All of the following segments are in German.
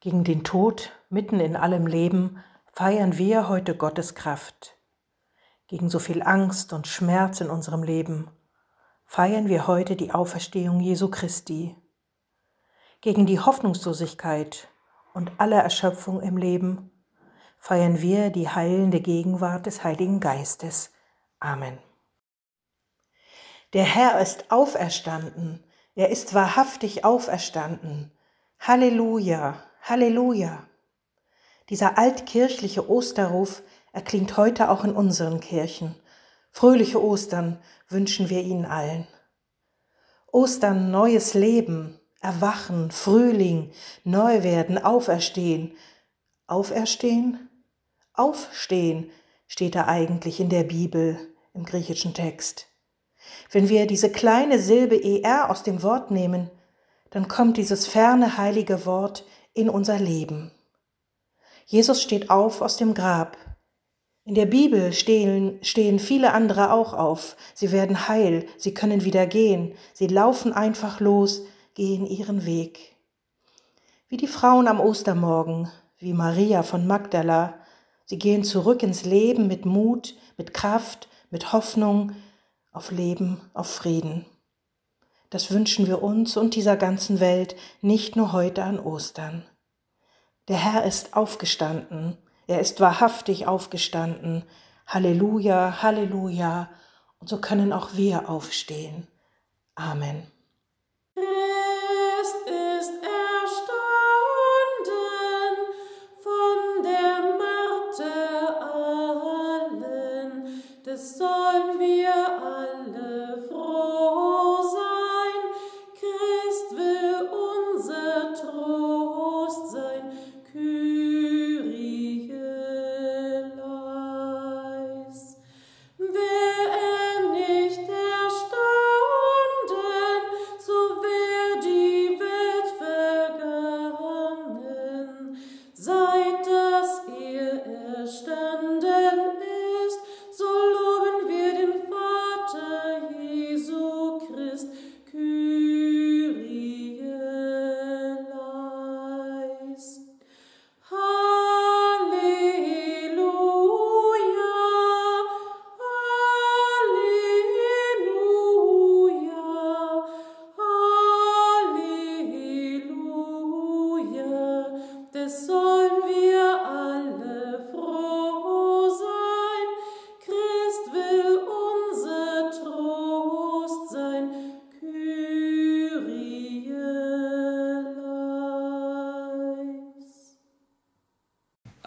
Gegen den Tod mitten in allem Leben feiern wir heute Gottes Kraft. Gegen so viel Angst und Schmerz in unserem Leben feiern wir heute die Auferstehung Jesu Christi. Gegen die Hoffnungslosigkeit und alle Erschöpfung im Leben feiern wir die heilende Gegenwart des Heiligen Geistes. Amen. Der Herr ist auferstanden, er ist wahrhaftig auferstanden. Halleluja, Halleluja. Dieser altkirchliche Osterruf erklingt heute auch in unseren Kirchen. Fröhliche Ostern wünschen wir Ihnen allen. Ostern, neues Leben, Erwachen, Frühling, Neuwerden, Auferstehen. Auferstehen? Aufstehen steht da eigentlich in der Bibel im griechischen Text. Wenn wir diese kleine Silbe er aus dem Wort nehmen, dann kommt dieses ferne heilige Wort in unser Leben. Jesus steht auf aus dem Grab. In der Bibel stehen, stehen viele andere auch auf. Sie werden heil, sie können wieder gehen, sie laufen einfach los, gehen ihren Weg. Wie die Frauen am Ostermorgen, wie Maria von Magdala, sie gehen zurück ins Leben mit Mut, mit Kraft, mit Hoffnung auf Leben, auf Frieden. Das wünschen wir uns und dieser ganzen Welt nicht nur heute an Ostern. Der Herr ist aufgestanden, er ist wahrhaftig aufgestanden. Halleluja, Halleluja. Und so können auch wir aufstehen. Amen.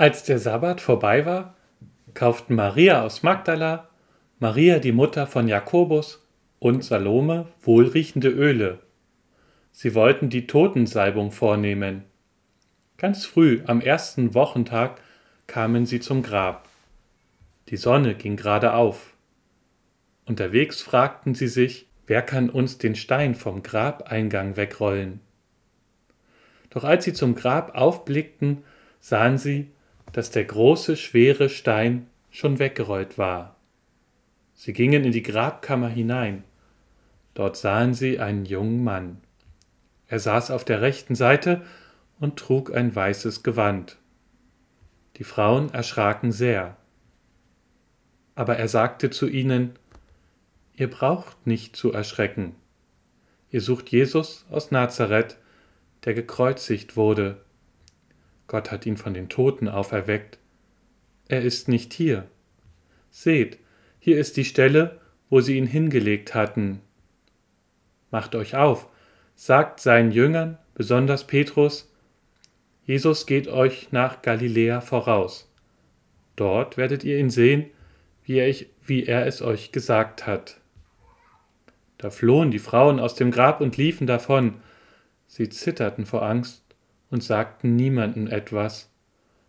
Als der Sabbat vorbei war, kauften Maria aus Magdala, Maria die Mutter von Jakobus und Salome wohlriechende Öle. Sie wollten die Totensalbung vornehmen. Ganz früh am ersten Wochentag kamen sie zum Grab. Die Sonne ging gerade auf. Unterwegs fragten sie sich, wer kann uns den Stein vom Grabeingang wegrollen? Doch als sie zum Grab aufblickten, sahen sie, dass der große, schwere Stein schon weggerollt war. Sie gingen in die Grabkammer hinein. Dort sahen sie einen jungen Mann. Er saß auf der rechten Seite und trug ein weißes Gewand. Die Frauen erschraken sehr. Aber er sagte zu ihnen, Ihr braucht nicht zu erschrecken. Ihr sucht Jesus aus Nazareth, der gekreuzigt wurde Gott hat ihn von den Toten auferweckt. Er ist nicht hier. Seht, hier ist die Stelle, wo sie ihn hingelegt hatten. Macht euch auf, sagt seinen Jüngern, besonders Petrus, Jesus geht euch nach Galiläa voraus. Dort werdet ihr ihn sehen, wie er, ich, wie er es euch gesagt hat. Da flohen die Frauen aus dem Grab und liefen davon. Sie zitterten vor Angst und sagten niemandem etwas,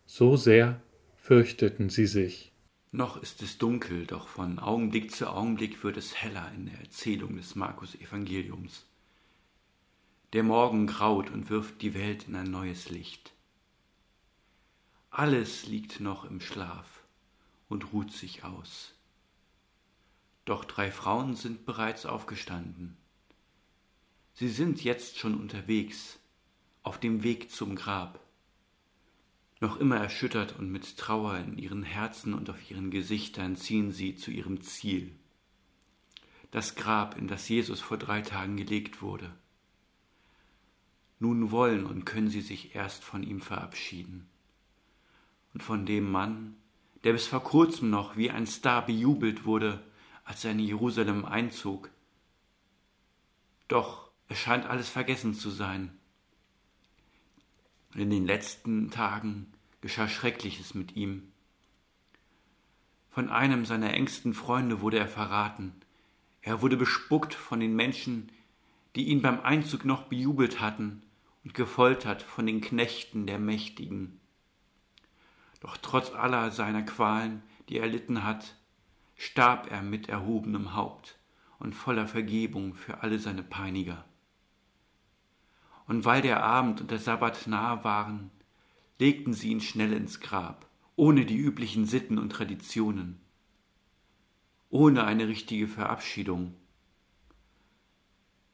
so sehr fürchteten sie sich. Noch ist es dunkel, doch von Augenblick zu Augenblick wird es heller in der Erzählung des Markus Evangeliums. Der Morgen graut und wirft die Welt in ein neues Licht. Alles liegt noch im Schlaf und ruht sich aus. Doch drei Frauen sind bereits aufgestanden. Sie sind jetzt schon unterwegs, auf dem Weg zum Grab. Noch immer erschüttert und mit Trauer in ihren Herzen und auf ihren Gesichtern ziehen sie zu ihrem Ziel. Das Grab, in das Jesus vor drei Tagen gelegt wurde. Nun wollen und können sie sich erst von ihm verabschieden. Und von dem Mann, der bis vor kurzem noch wie ein Star bejubelt wurde, als er in Jerusalem einzog. Doch es scheint alles vergessen zu sein. In den letzten Tagen geschah Schreckliches mit ihm. Von einem seiner engsten Freunde wurde er verraten. Er wurde bespuckt von den Menschen, die ihn beim Einzug noch bejubelt hatten, und gefoltert von den Knechten der Mächtigen. Doch trotz aller seiner Qualen, die er erlitten hat, starb er mit erhobenem Haupt und voller Vergebung für alle seine Peiniger. Und weil der Abend und der Sabbat nahe waren, legten sie ihn schnell ins Grab, ohne die üblichen Sitten und Traditionen, ohne eine richtige Verabschiedung,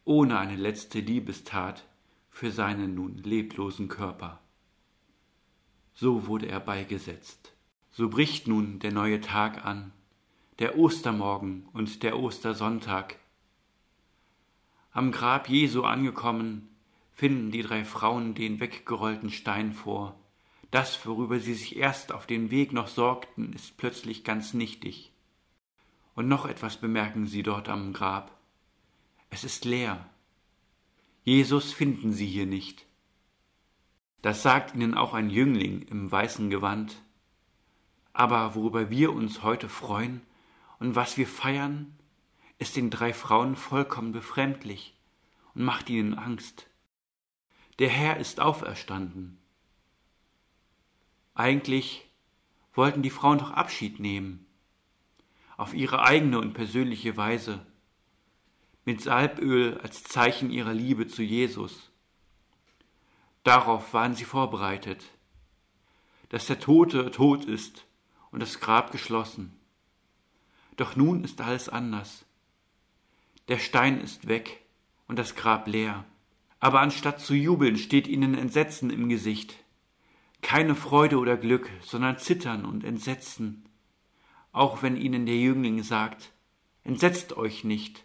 ohne eine letzte Liebestat für seinen nun leblosen Körper. So wurde er beigesetzt. So bricht nun der neue Tag an, der Ostermorgen und der Ostersonntag. Am Grab Jesu angekommen, finden die drei Frauen den weggerollten Stein vor. Das, worüber sie sich erst auf dem Weg noch sorgten, ist plötzlich ganz nichtig. Und noch etwas bemerken sie dort am Grab. Es ist leer. Jesus finden sie hier nicht. Das sagt ihnen auch ein Jüngling im weißen Gewand. Aber worüber wir uns heute freuen und was wir feiern, ist den drei Frauen vollkommen befremdlich und macht ihnen Angst. Der Herr ist auferstanden. Eigentlich wollten die Frauen doch Abschied nehmen, auf ihre eigene und persönliche Weise, mit Salböl als Zeichen ihrer Liebe zu Jesus. Darauf waren sie vorbereitet, dass der Tote tot ist und das Grab geschlossen. Doch nun ist alles anders. Der Stein ist weg und das Grab leer aber anstatt zu jubeln steht ihnen Entsetzen im Gesicht. Keine Freude oder Glück, sondern Zittern und Entsetzen. Auch wenn ihnen der Jüngling sagt, Entsetzt euch nicht.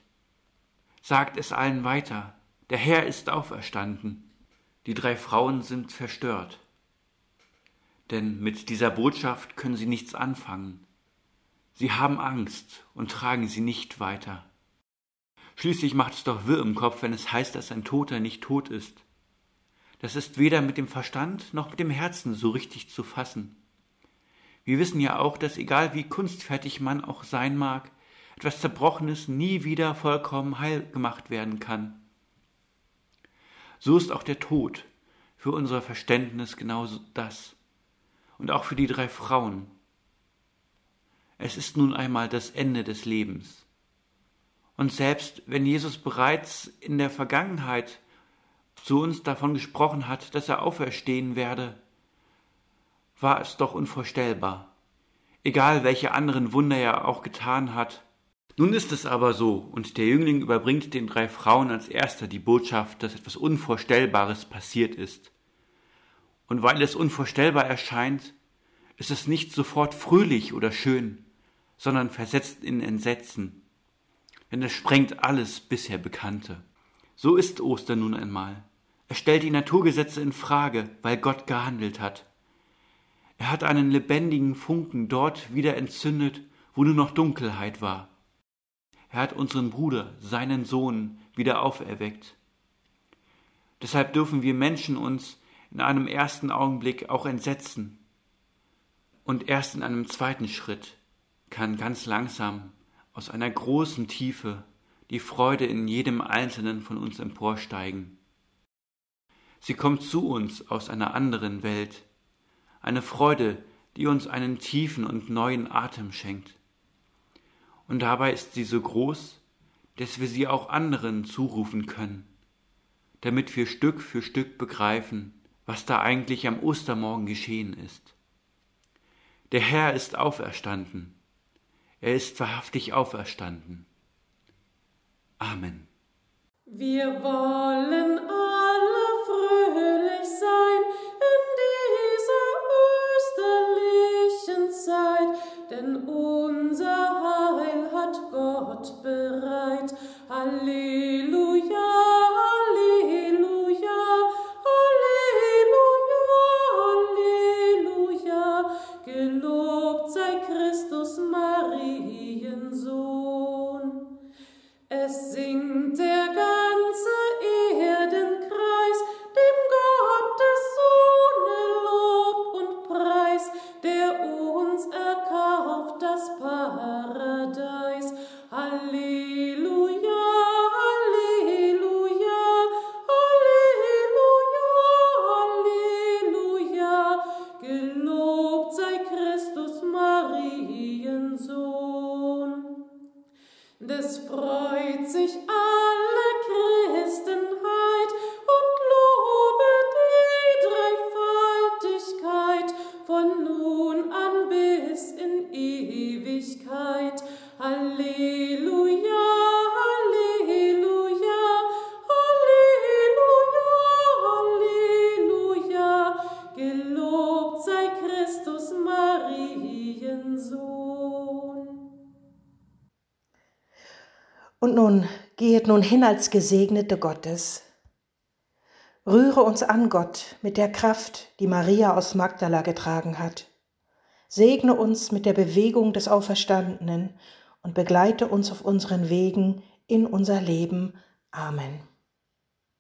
Sagt es allen weiter, der Herr ist auferstanden. Die drei Frauen sind verstört. Denn mit dieser Botschaft können sie nichts anfangen. Sie haben Angst und tragen sie nicht weiter. Schließlich macht es doch wirr im Kopf, wenn es heißt, dass ein Toter nicht tot ist. Das ist weder mit dem Verstand noch mit dem Herzen so richtig zu fassen. Wir wissen ja auch, dass egal wie kunstfertig man auch sein mag, etwas Zerbrochenes nie wieder vollkommen heil gemacht werden kann. So ist auch der Tod für unser Verständnis genauso das. Und auch für die drei Frauen. Es ist nun einmal das Ende des Lebens. Und selbst wenn Jesus bereits in der Vergangenheit zu uns davon gesprochen hat, dass er auferstehen werde, war es doch unvorstellbar, egal welche anderen Wunder er auch getan hat. Nun ist es aber so, und der Jüngling überbringt den drei Frauen als erster die Botschaft, dass etwas Unvorstellbares passiert ist. Und weil es unvorstellbar erscheint, ist es nicht sofort fröhlich oder schön, sondern versetzt in Entsetzen denn es sprengt alles bisher Bekannte. So ist Ostern nun einmal. Er stellt die Naturgesetze in Frage, weil Gott gehandelt hat. Er hat einen lebendigen Funken dort wieder entzündet, wo nur noch Dunkelheit war. Er hat unseren Bruder, seinen Sohn, wieder auferweckt. Deshalb dürfen wir Menschen uns in einem ersten Augenblick auch entsetzen. Und erst in einem zweiten Schritt kann ganz langsam aus einer großen Tiefe die Freude in jedem einzelnen von uns emporsteigen. Sie kommt zu uns aus einer anderen Welt, eine Freude, die uns einen tiefen und neuen Atem schenkt. Und dabei ist sie so groß, dass wir sie auch anderen zurufen können, damit wir Stück für Stück begreifen, was da eigentlich am Ostermorgen geschehen ist. Der Herr ist auferstanden er ist wahrhaftig auferstanden. Amen. Wir wollen alle fröhlich sein in dieser österlichen Zeit, denn unser Heil hat Gott bereit. Halleluja. Und nun gehet nun hin als Gesegnete Gottes. Rühre uns an, Gott, mit der Kraft, die Maria aus Magdala getragen hat. Segne uns mit der Bewegung des Auferstandenen und begleite uns auf unseren Wegen in unser Leben. Amen.